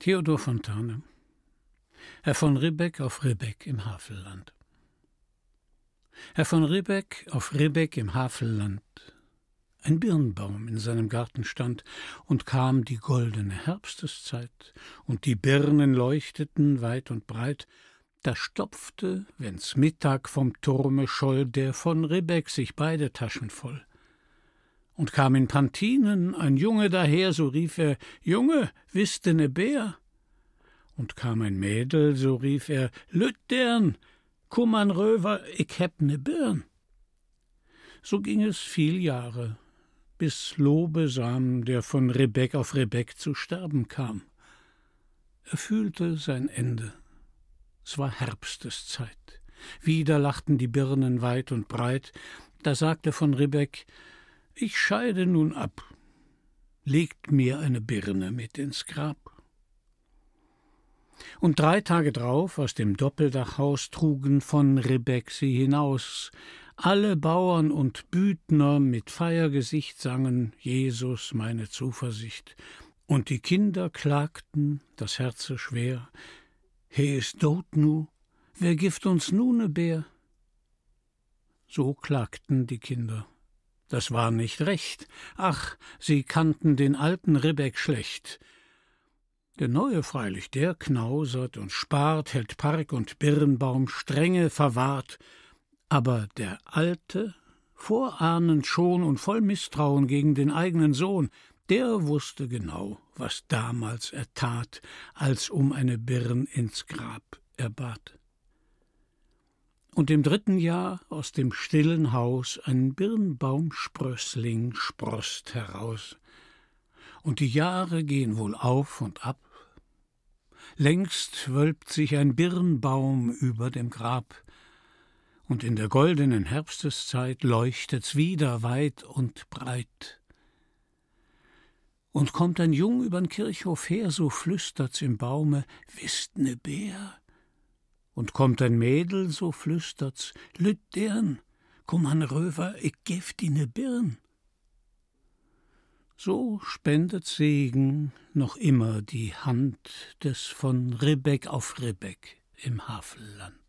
Theodor Fontane. Herr von Ribbeck auf Ribbeck im Havelland. Herr von Ribbeck auf Ribbeck im Havelland. Ein Birnbaum in seinem Garten stand, und kam die goldene Herbsteszeit, und die Birnen leuchteten weit und breit, da stopfte, wenn's Mittag vom Turme scholl, der von Ribbeck sich beide Taschen voll und kam in Pantinen ein Junge daher, so rief er Junge, wisste ne Bär? Und kam ein Mädel, so rief er Lüttern, kumm an Röver, ich heb ne Birn. So ging es viel Jahre, bis Lobesam, der von Rebeck auf Rebeck zu sterben kam. Er fühlte sein Ende. Es war Herbsteszeit. Wieder lachten die Birnen weit und breit. Da sagte von Rebeck, ich scheide nun ab, legt mir eine Birne mit ins Grab. Und drei Tage drauf aus dem Doppeldachhaus trugen von Rebeck sie hinaus. Alle Bauern und Büdner mit Feiergesicht sangen Jesus meine Zuversicht. Und die Kinder klagten, das Herze schwer, He ist dot nu, wer gift uns nu ne Bär? So klagten die Kinder. Das war nicht recht. Ach, sie kannten den alten Ribbeck schlecht. Der Neue freilich, der knausert und spart, hält Park und Birnbaum strenge verwahrt. Aber der Alte, vorahnend schon und voll Misstrauen gegen den eigenen Sohn, der wusste genau, was damals er tat, als um eine Birn ins Grab er bat und im dritten Jahr aus dem stillen Haus ein Birnbaumsprössling sproßt heraus. Und die Jahre gehen wohl auf und ab. Längst wölbt sich ein Birnbaum über dem Grab, und in der goldenen Herbsteszeit leuchtet's wieder weit und breit. Und kommt ein Jung übern Kirchhof her, so flüstert's im Baume, wisst ne Bär, und kommt ein Mädel, so flüstert's, lüt dern, komm an Röver, ich gef die ne Birn. So spendet Segen noch immer die Hand des von Ribbeck auf Ribbeck im Havelland.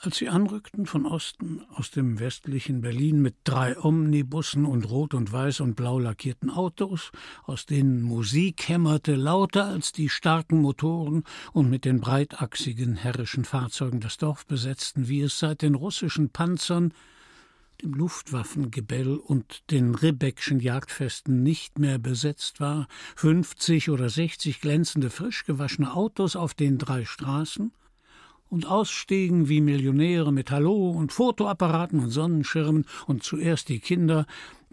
Als sie anrückten von Osten aus dem westlichen Berlin mit drei Omnibussen und rot und weiß und blau lackierten Autos, aus denen Musik hämmerte lauter als die starken Motoren und mit den breitachsigen herrischen Fahrzeugen das Dorf besetzten, wie es seit den russischen Panzern, dem Luftwaffengebell und den Ribbeckschen Jagdfesten nicht mehr besetzt war, fünfzig oder sechzig glänzende, frisch gewaschene Autos auf den drei Straßen, und ausstiegen wie Millionäre mit Hallo und Fotoapparaten und Sonnenschirmen und zuerst die Kinder,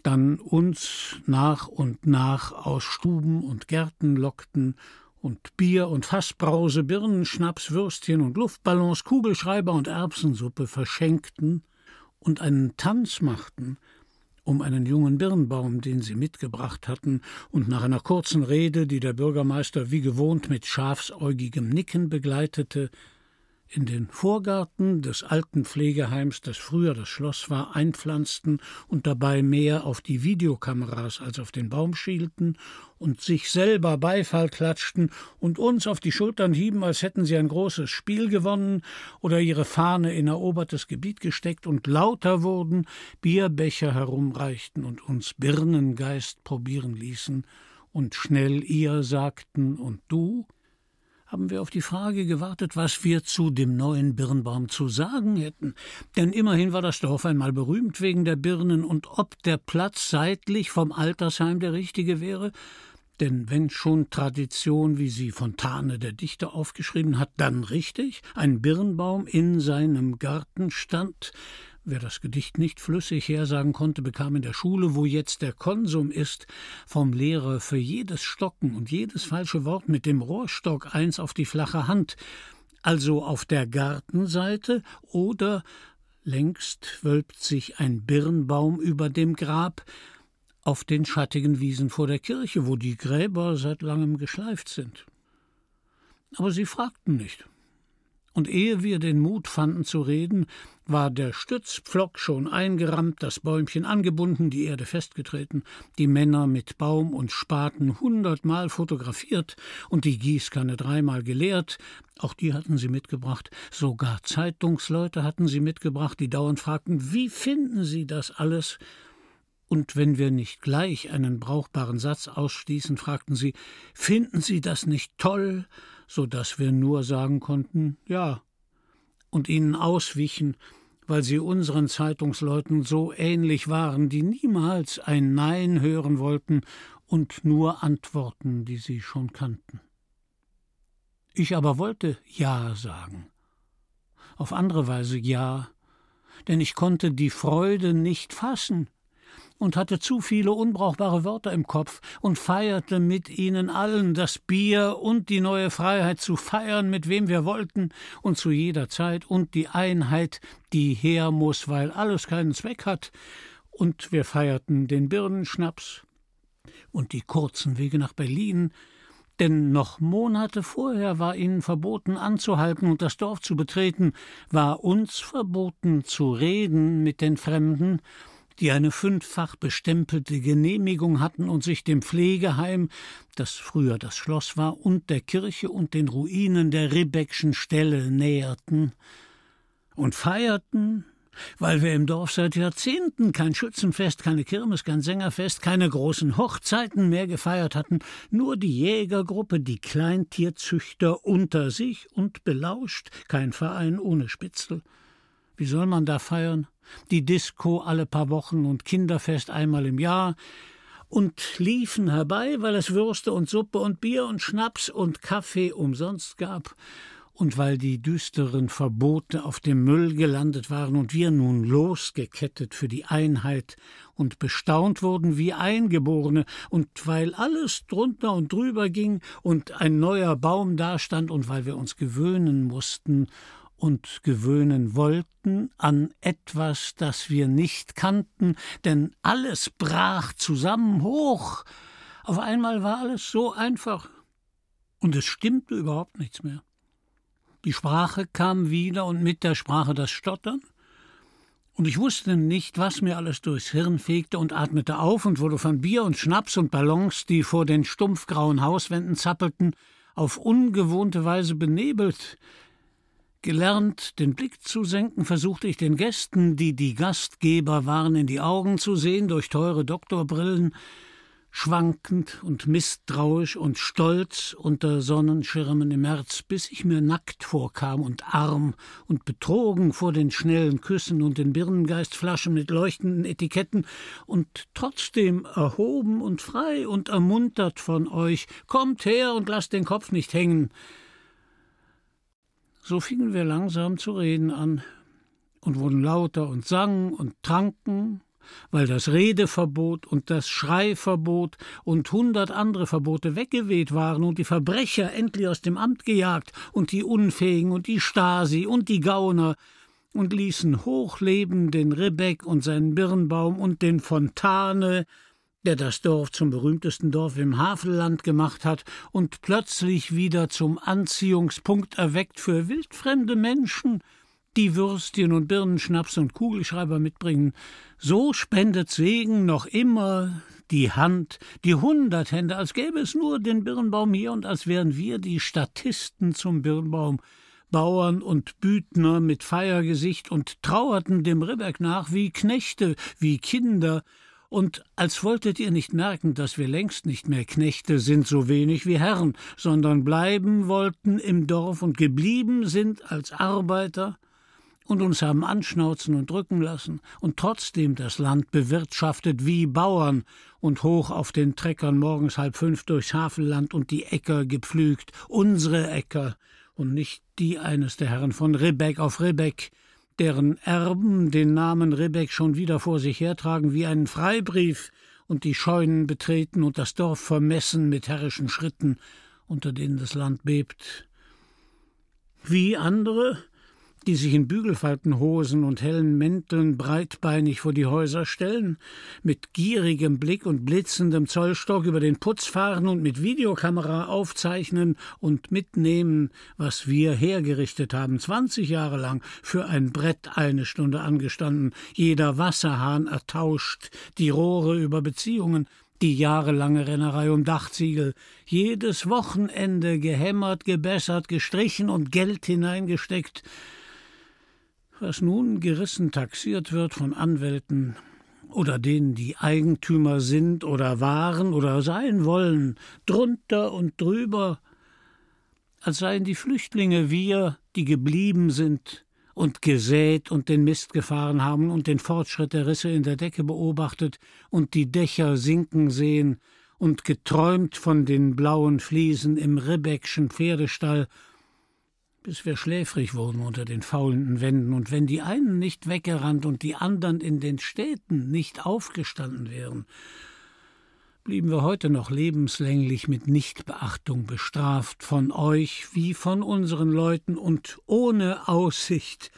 dann uns nach und nach aus Stuben und Gärten lockten und Bier und Fassbrause, Birnen, Schnaps, Würstchen und Luftballons, Kugelschreiber und Erbsensuppe verschenkten und einen Tanz machten, um einen jungen Birnbaum, den sie mitgebracht hatten, und nach einer kurzen Rede, die der Bürgermeister wie gewohnt mit schafsäugigem Nicken begleitete, in den Vorgarten des alten Pflegeheims, das früher das Schloss war, einpflanzten und dabei mehr auf die Videokameras als auf den Baum schielten und sich selber Beifall klatschten und uns auf die Schultern hieben, als hätten sie ein großes Spiel gewonnen oder ihre Fahne in erobertes Gebiet gesteckt und lauter wurden, Bierbecher herumreichten und uns Birnengeist probieren ließen und schnell ihr sagten und du, haben wir auf die Frage gewartet, was wir zu dem neuen Birnbaum zu sagen hätten. Denn immerhin war das Dorf einmal berühmt wegen der Birnen, und ob der Platz seitlich vom Altersheim der richtige wäre, denn wenn schon Tradition, wie sie Fontane der Dichter aufgeschrieben hat, dann richtig, ein Birnbaum in seinem Garten stand, Wer das Gedicht nicht flüssig hersagen konnte, bekam in der Schule, wo jetzt der Konsum ist, vom Lehrer für jedes Stocken und jedes falsche Wort mit dem Rohrstock eins auf die flache Hand, also auf der Gartenseite oder längst wölbt sich ein Birnbaum über dem Grab auf den schattigen Wiesen vor der Kirche, wo die Gräber seit langem geschleift sind. Aber sie fragten nicht und ehe wir den Mut fanden zu reden, war der Stützpflock schon eingerammt, das Bäumchen angebunden, die Erde festgetreten, die Männer mit Baum und Spaten hundertmal fotografiert und die Gießkanne dreimal geleert, auch die hatten sie mitgebracht, sogar Zeitungsleute hatten sie mitgebracht, die dauernd fragten, wie finden Sie das alles? Und wenn wir nicht gleich einen brauchbaren Satz ausstießen, fragten sie, finden Sie das nicht toll? So dass wir nur sagen konnten Ja, und ihnen auswichen, weil sie unseren Zeitungsleuten so ähnlich waren, die niemals ein Nein hören wollten und nur Antworten, die sie schon kannten. Ich aber wollte Ja sagen. Auf andere Weise Ja, denn ich konnte die Freude nicht fassen, und hatte zu viele unbrauchbare Wörter im Kopf und feierte mit ihnen allen das Bier und die neue Freiheit zu feiern, mit wem wir wollten und zu jeder Zeit und die Einheit, die her muss, weil alles keinen Zweck hat, und wir feierten den Birnenschnaps und die kurzen Wege nach Berlin, denn noch Monate vorher war ihnen verboten anzuhalten und das Dorf zu betreten, war uns verboten zu reden mit den Fremden, die eine fünffach bestempelte Genehmigung hatten und sich dem Pflegeheim, das früher das Schloss war, und der Kirche und den Ruinen der Ribbeckschen Stelle näherten und feierten, weil wir im Dorf seit Jahrzehnten kein Schützenfest, keine Kirmes, kein Sängerfest, keine großen Hochzeiten mehr gefeiert hatten, nur die Jägergruppe, die Kleintierzüchter unter sich und belauscht, kein Verein ohne Spitzel. Wie soll man da feiern? Die Disco alle paar Wochen und Kinderfest einmal im Jahr. Und liefen herbei, weil es Würste und Suppe und Bier und Schnaps und Kaffee umsonst gab. Und weil die düsteren Verbote auf dem Müll gelandet waren und wir nun losgekettet für die Einheit und bestaunt wurden wie Eingeborene. Und weil alles drunter und drüber ging und ein neuer Baum dastand und weil wir uns gewöhnen mussten und gewöhnen wollten an etwas, das wir nicht kannten, denn alles brach zusammen hoch. Auf einmal war alles so einfach, und es stimmte überhaupt nichts mehr. Die Sprache kam wieder und mit der Sprache das Stottern, und ich wusste nicht, was mir alles durchs Hirn fegte und atmete auf und wurde von Bier und Schnaps und Ballons, die vor den stumpfgrauen Hauswänden zappelten, auf ungewohnte Weise benebelt, Gelernt, den Blick zu senken, versuchte ich den Gästen, die die Gastgeber waren, in die Augen zu sehen durch teure Doktorbrillen, schwankend und misstrauisch und stolz unter Sonnenschirmen im März, bis ich mir nackt vorkam und arm und betrogen vor den schnellen Küssen und den Birnengeistflaschen mit leuchtenden Etiketten und trotzdem erhoben und frei und ermuntert von euch, kommt her und lasst den Kopf nicht hängen, so fingen wir langsam zu reden an und wurden lauter und sangen und tranken, weil das Redeverbot und das Schreiverbot und hundert andere Verbote weggeweht waren und die Verbrecher endlich aus dem Amt gejagt und die Unfähigen und die Stasi und die Gauner und ließen hochleben den Ribbeck und seinen Birnbaum und den Fontane, der das Dorf zum berühmtesten Dorf im Havelland gemacht hat und plötzlich wieder zum Anziehungspunkt erweckt für wildfremde Menschen, die Würstchen und Birnenschnaps und Kugelschreiber mitbringen, so spendet Segen noch immer die Hand, die hundert Hände, als gäbe es nur den Birnbaum hier und als wären wir die Statisten zum Birnbaum, Bauern und Büdner mit Feiergesicht und trauerten dem Ribbeck nach wie Knechte, wie Kinder, und als wolltet ihr nicht merken, dass wir längst nicht mehr Knechte sind, so wenig wie Herren, sondern bleiben wollten im Dorf und geblieben sind als Arbeiter und uns haben anschnauzen und drücken lassen und trotzdem das Land bewirtschaftet wie Bauern und hoch auf den Treckern morgens halb fünf durchs Havelland und die Äcker gepflügt, unsere Äcker und nicht die eines der Herren von Ribbeck auf Ribbeck, deren Erben den Namen Ribbeck schon wieder vor sich hertragen wie einen Freibrief und die Scheunen betreten und das Dorf vermessen mit herrischen Schritten, unter denen das Land bebt. Wie andere, die sich in Bügelfaltenhosen und hellen Mänteln breitbeinig vor die Häuser stellen, mit gierigem Blick und blitzendem Zollstock über den Putz fahren und mit Videokamera aufzeichnen und mitnehmen, was wir hergerichtet haben, zwanzig Jahre lang für ein Brett eine Stunde angestanden, jeder Wasserhahn ertauscht, die Rohre über Beziehungen, die jahrelange Rennerei um Dachziegel, jedes Wochenende gehämmert, gebessert, gestrichen und Geld hineingesteckt, was nun gerissen taxiert wird von Anwälten oder denen, die Eigentümer sind oder waren oder sein wollen, drunter und drüber, als seien die Flüchtlinge wir, die geblieben sind, und gesät und den Mist gefahren haben und den Fortschritt der Risse in der Decke beobachtet und die Dächer sinken sehen und geträumt von den blauen Fliesen im Ribbeckschen Pferdestall, bis wir schläfrig wurden unter den faulenden Wänden, und wenn die einen nicht weggerannt und die anderen in den Städten nicht aufgestanden wären, blieben wir heute noch lebenslänglich mit Nichtbeachtung bestraft von euch wie von unseren Leuten und ohne Aussicht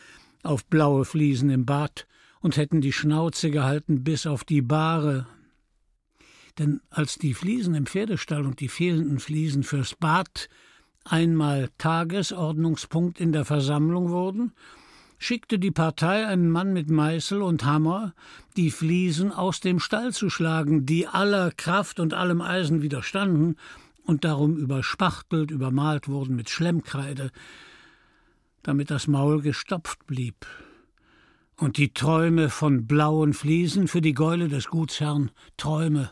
auf blaue Fliesen im Bad und hätten die Schnauze gehalten bis auf die Bahre. Denn als die Fliesen im Pferdestall und die fehlenden Fliesen fürs Bad einmal Tagesordnungspunkt in der Versammlung wurden, schickte die Partei einen Mann mit Meißel und Hammer, die Fliesen aus dem Stall zu schlagen, die aller Kraft und allem Eisen widerstanden und darum überspachtelt, übermalt wurden mit Schlemmkreide, damit das Maul gestopft blieb. Und die Träume von blauen Fliesen für die Gäule des Gutsherrn, Träume,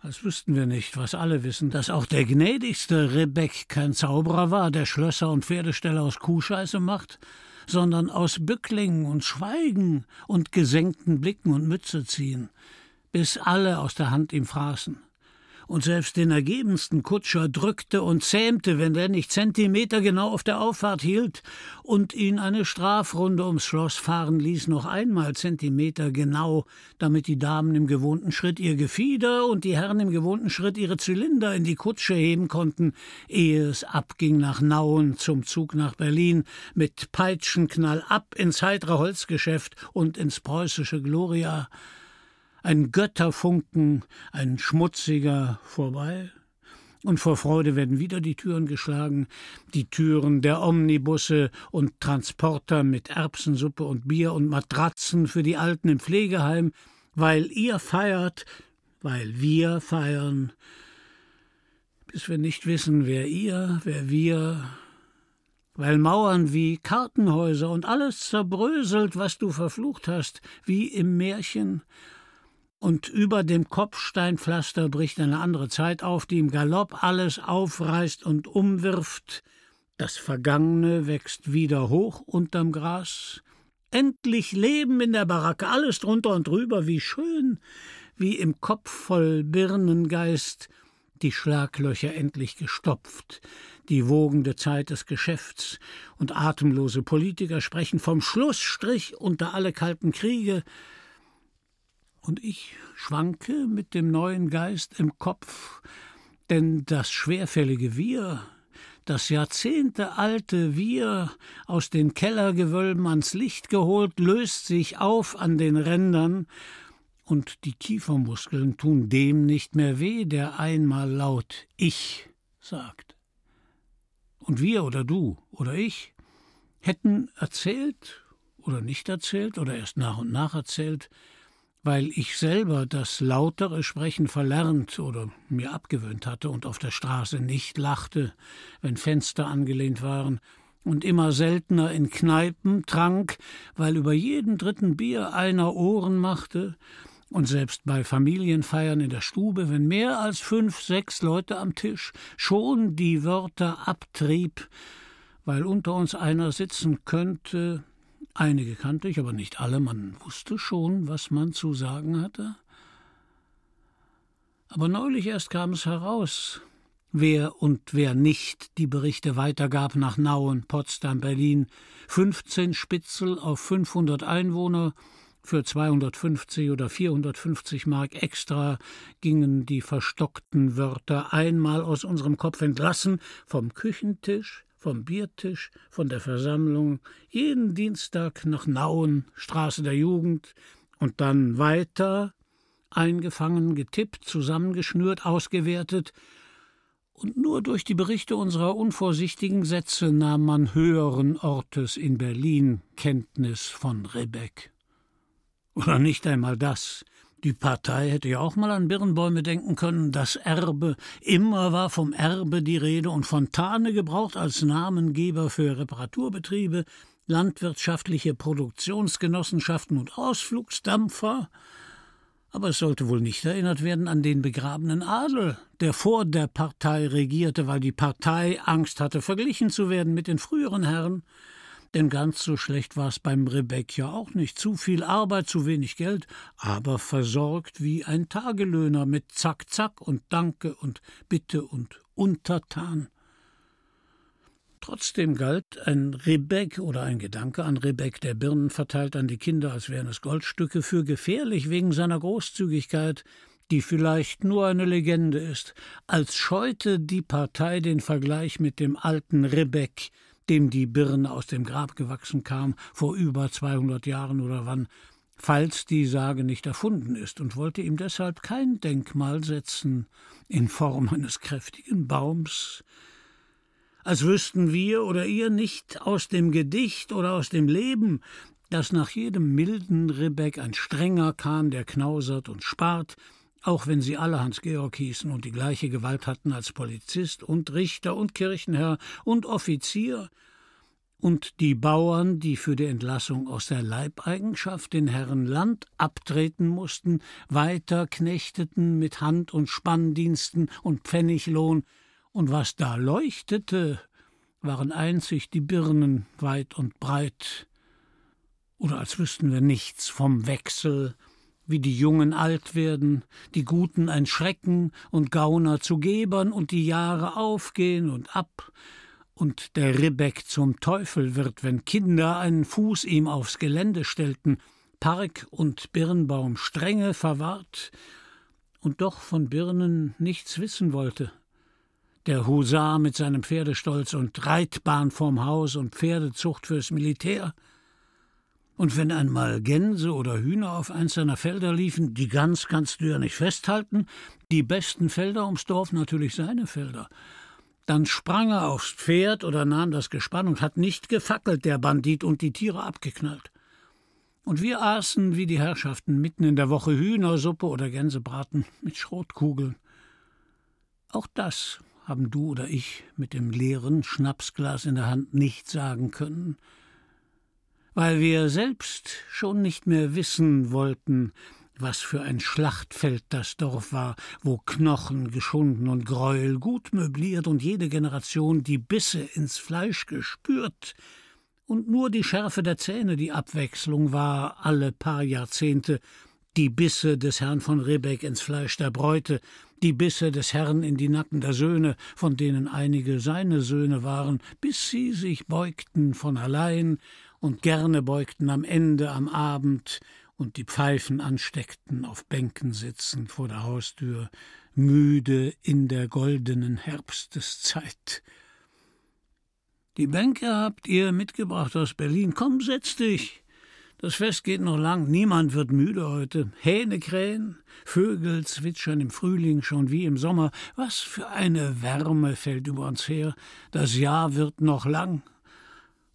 als wüssten wir nicht, was alle wissen, dass auch der gnädigste Rebeck kein Zauberer war, der Schlösser und Pferdeställe aus Kuhscheiße macht, sondern aus Bücklingen und Schweigen und gesenkten Blicken und Mütze ziehen, bis alle aus der Hand ihm fraßen und selbst den ergebensten Kutscher drückte und zähmte, wenn der nicht Zentimeter genau auf der Auffahrt hielt und ihn eine Strafrunde ums Schloss fahren ließ, noch einmal Zentimeter genau, damit die Damen im gewohnten Schritt ihr Gefieder und die Herren im gewohnten Schritt ihre Zylinder in die Kutsche heben konnten, ehe es abging nach Nauen zum Zug nach Berlin, mit Peitschenknall ab ins heitere Holzgeschäft und ins preußische Gloria, ein Götterfunken, ein schmutziger vorbei, und vor Freude werden wieder die Türen geschlagen, die Türen der Omnibusse und Transporter mit Erbsensuppe und Bier und Matratzen für die Alten im Pflegeheim, weil ihr feiert, weil wir feiern, bis wir nicht wissen, wer ihr, wer wir, weil Mauern wie Kartenhäuser und alles zerbröselt, was du verflucht hast, wie im Märchen, und über dem Kopfsteinpflaster bricht eine andere Zeit auf, die im Galopp alles aufreißt und umwirft. Das Vergangene wächst wieder hoch unterm Gras. Endlich Leben in der Baracke, alles drunter und drüber, wie schön, wie im Kopf voll Birnengeist, die Schlaglöcher endlich gestopft, die wogende Zeit des Geschäfts, und atemlose Politiker sprechen vom Schlussstrich unter alle kalten Kriege, und ich schwanke mit dem neuen Geist im Kopf, denn das schwerfällige Wir, das jahrzehntealte Wir, aus den Kellergewölben ans Licht geholt, löst sich auf an den Rändern, und die Kiefermuskeln tun dem nicht mehr weh, der einmal laut Ich sagt. Und wir oder du oder ich hätten erzählt oder nicht erzählt oder erst nach und nach erzählt, weil ich selber das lautere Sprechen verlernt oder mir abgewöhnt hatte und auf der Straße nicht lachte, wenn Fenster angelehnt waren, und immer seltener in Kneipen trank, weil über jeden dritten Bier einer Ohren machte, und selbst bei Familienfeiern in der Stube, wenn mehr als fünf, sechs Leute am Tisch schon die Wörter abtrieb, weil unter uns einer sitzen könnte, Einige kannte ich, aber nicht alle. Man wusste schon, was man zu sagen hatte. Aber neulich erst kam es heraus, wer und wer nicht die Berichte weitergab nach Nauen, Potsdam, Berlin. 15 Spitzel auf 500 Einwohner, für 250 oder 450 Mark extra gingen die verstockten Wörter einmal aus unserem Kopf entlassen, vom Küchentisch, vom Biertisch, von der Versammlung, jeden Dienstag nach Nauen, Straße der Jugend, und dann weiter, eingefangen, getippt, zusammengeschnürt, ausgewertet, und nur durch die Berichte unserer unvorsichtigen Sätze nahm man höheren Ortes in Berlin Kenntnis von Rebeck. Oder nicht einmal das. Die Partei hätte ja auch mal an Birnbäume denken können. Das Erbe. Immer war vom Erbe die Rede und Fontane gebraucht als Namengeber für Reparaturbetriebe, landwirtschaftliche Produktionsgenossenschaften und Ausflugsdampfer. Aber es sollte wohl nicht erinnert werden an den begrabenen Adel, der vor der Partei regierte, weil die Partei Angst hatte, verglichen zu werden mit den früheren Herren. Denn ganz so schlecht war es beim Rebeck ja auch nicht. Zu viel Arbeit, zu wenig Geld, aber versorgt wie ein Tagelöhner mit Zack, Zack und Danke und Bitte und Untertan. Trotzdem galt ein Rebeck oder ein Gedanke an Rebeck, der Birnen verteilt an die Kinder, als wären es Goldstücke, für gefährlich wegen seiner Großzügigkeit, die vielleicht nur eine Legende ist, als scheute die Partei den Vergleich mit dem alten Rebeck, dem die Birne aus dem Grab gewachsen kam, vor über 200 Jahren oder wann, falls die Sage nicht erfunden ist, und wollte ihm deshalb kein Denkmal setzen in Form eines kräftigen Baums, als wüssten wir oder ihr nicht aus dem Gedicht oder aus dem Leben, dass nach jedem milden Rebeck ein strenger kam, der knausert und spart, auch wenn sie alle Hans-Georg hießen und die gleiche Gewalt hatten als Polizist und Richter und Kirchenherr und Offizier, und die Bauern, die für die Entlassung aus der Leibeigenschaft den Herren Land abtreten mussten, weiter knechteten mit Hand- und Spanndiensten und Pfenniglohn, und was da leuchtete, waren einzig die Birnen weit und breit, oder als wüssten wir nichts vom Wechsel wie die Jungen alt werden, die Guten ein Schrecken und Gauner zu Gebern und die Jahre aufgehen und ab, und der Ribbeck zum Teufel wird, wenn Kinder einen Fuß ihm aufs Gelände stellten, Park und Birnbaum strenge verwahrt, und doch von Birnen nichts wissen wollte. Der Husar mit seinem Pferdestolz und Reitbahn vorm Haus und Pferdezucht fürs Militär – und wenn einmal Gänse oder Hühner auf eins seiner Felder liefen, die Gans kannst du ja nicht festhalten, die besten Felder ums Dorf natürlich seine Felder. Dann sprang er aufs Pferd oder nahm das Gespann und hat nicht gefackelt, der Bandit, und die Tiere abgeknallt. Und wir aßen wie die Herrschaften mitten in der Woche Hühnersuppe oder Gänsebraten mit Schrotkugeln. Auch das haben du oder ich mit dem leeren Schnapsglas in der Hand nicht sagen können, weil wir selbst schon nicht mehr wissen wollten, was für ein Schlachtfeld das Dorf war, wo Knochen geschunden und Gräuel gut möbliert und jede Generation die Bisse ins Fleisch gespürt, und nur die Schärfe der Zähne die Abwechslung war alle paar Jahrzehnte, die Bisse des Herrn von Rebeck ins Fleisch der Bräute, die Bisse des Herrn in die Nacken der Söhne, von denen einige seine Söhne waren, bis sie sich beugten von allein und gerne beugten am Ende am Abend und die Pfeifen ansteckten, auf Bänken sitzend vor der Haustür, müde in der goldenen Herbsteszeit. Die Bänke habt ihr mitgebracht aus Berlin. Komm, setz dich. Das Fest geht noch lang, niemand wird müde heute. Hähne krähen, Vögel zwitschern im Frühling schon wie im Sommer. Was für eine Wärme fällt über uns her. Das Jahr wird noch lang.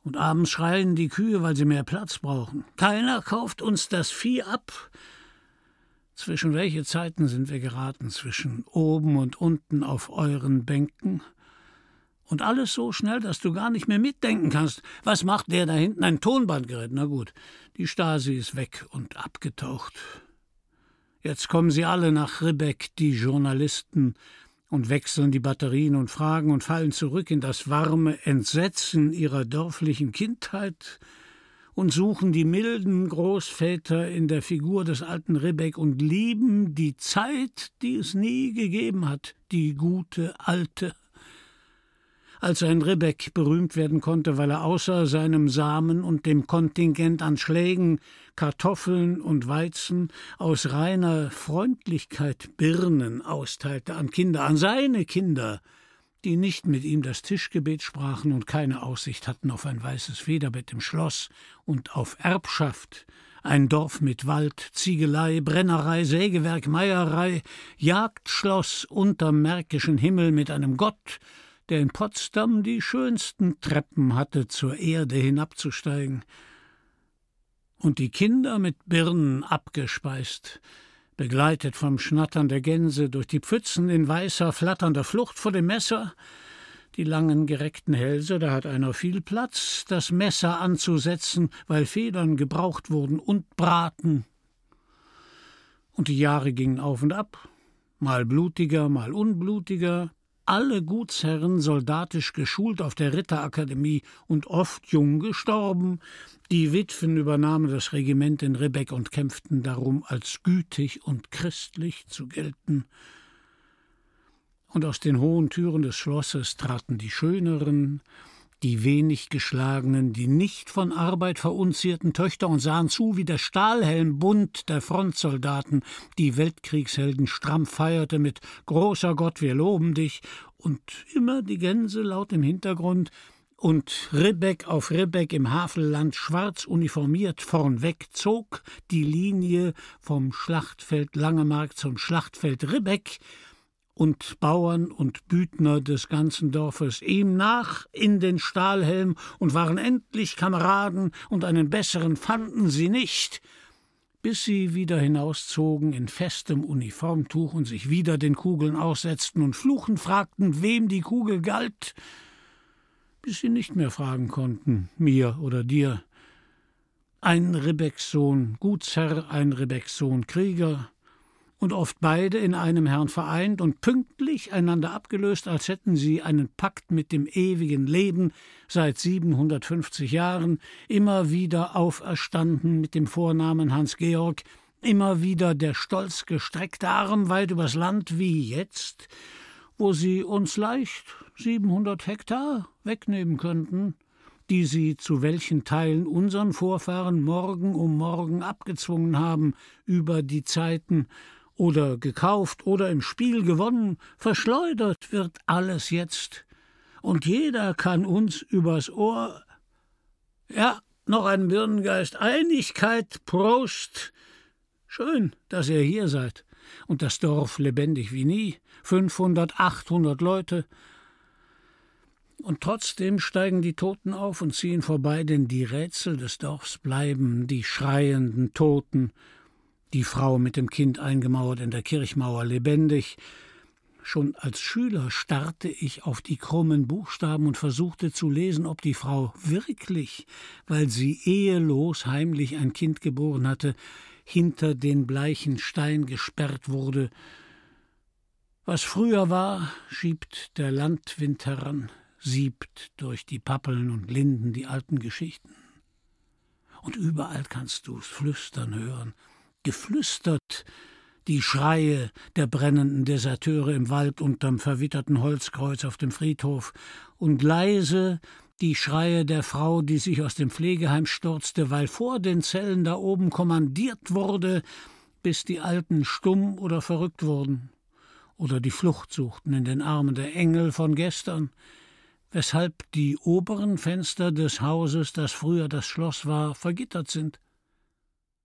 Und abends schreien die Kühe, weil sie mehr Platz brauchen. Keiner kauft uns das Vieh ab. Zwischen welche Zeiten sind wir geraten? Zwischen oben und unten auf euren Bänken? Und alles so schnell, dass du gar nicht mehr mitdenken kannst. Was macht der da hinten? Ein Tonbandgerät. Na gut, die Stasi ist weg und abgetaucht. Jetzt kommen sie alle nach Ribbeck, die Journalisten, und wechseln die Batterien und Fragen und fallen zurück in das warme Entsetzen ihrer dörflichen Kindheit und suchen die milden Großväter in der Figur des alten Rebek und lieben die Zeit, die es nie gegeben hat, die gute alte als ein Rebek berühmt werden konnte, weil er außer seinem Samen und dem Kontingent an Schlägen, Kartoffeln und Weizen aus reiner Freundlichkeit Birnen austeilte an Kinder, an seine Kinder, die nicht mit ihm das Tischgebet sprachen und keine Aussicht hatten auf ein weißes Federbett im Schloss und auf Erbschaft, ein Dorf mit Wald, Ziegelei, Brennerei, Sägewerk, Meierei, Jagdschloss unterm märkischen Himmel mit einem Gott, der in Potsdam die schönsten Treppen hatte, zur Erde hinabzusteigen, und die Kinder mit Birnen abgespeist, begleitet vom Schnattern der Gänse durch die Pfützen in weißer, flatternder Flucht vor dem Messer, die langen gereckten Hälse, da hat einer viel Platz, das Messer anzusetzen, weil Federn gebraucht wurden und Braten. Und die Jahre gingen auf und ab, mal blutiger, mal unblutiger, alle Gutsherren soldatisch geschult auf der Ritterakademie und oft jung gestorben. Die Witwen übernahmen das Regiment in Rebeck und kämpften darum, als gütig und christlich zu gelten. Und aus den hohen Türen des Schlosses traten die schöneren, die wenig geschlagenen, die nicht von Arbeit verunzierten Töchter und sahen zu, wie der Stahlhelmbund der Frontsoldaten die Weltkriegshelden stramm feierte mit Großer Gott, wir loben dich, und immer die Gänse laut im Hintergrund, und Ribbeck auf Ribbeck im Havelland schwarz uniformiert vornweg zog die Linie vom Schlachtfeld Langemark zum Schlachtfeld Ribbeck, und Bauern und Büdner des ganzen Dorfes ihm nach in den Stahlhelm und waren endlich Kameraden, und einen besseren fanden sie nicht, bis sie wieder hinauszogen in festem Uniformtuch und sich wieder den Kugeln aussetzten und fluchend fragten, wem die Kugel galt, bis sie nicht mehr fragen konnten, mir oder dir. Ein Rebecks-Sohn Gutsherr, ein Rebecks-Sohn Krieger, und oft beide in einem Herrn vereint und pünktlich einander abgelöst, als hätten sie einen Pakt mit dem ewigen Leben seit 750 Jahren, immer wieder auferstanden mit dem Vornamen Hans Georg, immer wieder der stolz gestreckte Arm weit übers Land wie jetzt, wo sie uns leicht 700 Hektar wegnehmen könnten, die sie zu welchen Teilen unseren Vorfahren morgen um morgen abgezwungen haben über die Zeiten, oder gekauft oder im Spiel gewonnen, verschleudert wird alles jetzt. Und jeder kann uns übers Ohr. Ja, noch ein Birnengeist. Einigkeit, Prost. Schön, dass ihr hier seid. Und das Dorf lebendig wie nie. 500, 800 Leute. Und trotzdem steigen die Toten auf und ziehen vorbei, denn die Rätsel des Dorfs bleiben, die schreienden Toten, die Frau mit dem Kind eingemauert in der Kirchmauer lebendig. Schon als Schüler starrte ich auf die krummen Buchstaben und versuchte zu lesen, ob die Frau wirklich, weil sie ehelos heimlich ein Kind geboren hatte, hinter den bleichen Stein gesperrt wurde. Was früher war, schiebt der Landwind heran, siebt durch die Pappeln und Linden die alten Geschichten. Und überall kannst du's flüstern hören, geflüstert. Die Schreie der brennenden Deserteure im Wald unterm verwitterten Holzkreuz auf dem Friedhof und leise die Schreie der Frau, die sich aus dem Pflegeheim stürzte, weil vor den Zellen da oben kommandiert wurde, bis die Alten stumm oder verrückt wurden oder die Flucht suchten in den Armen der Engel von gestern, weshalb die oberen Fenster des Hauses, das früher das Schloss war, vergittert sind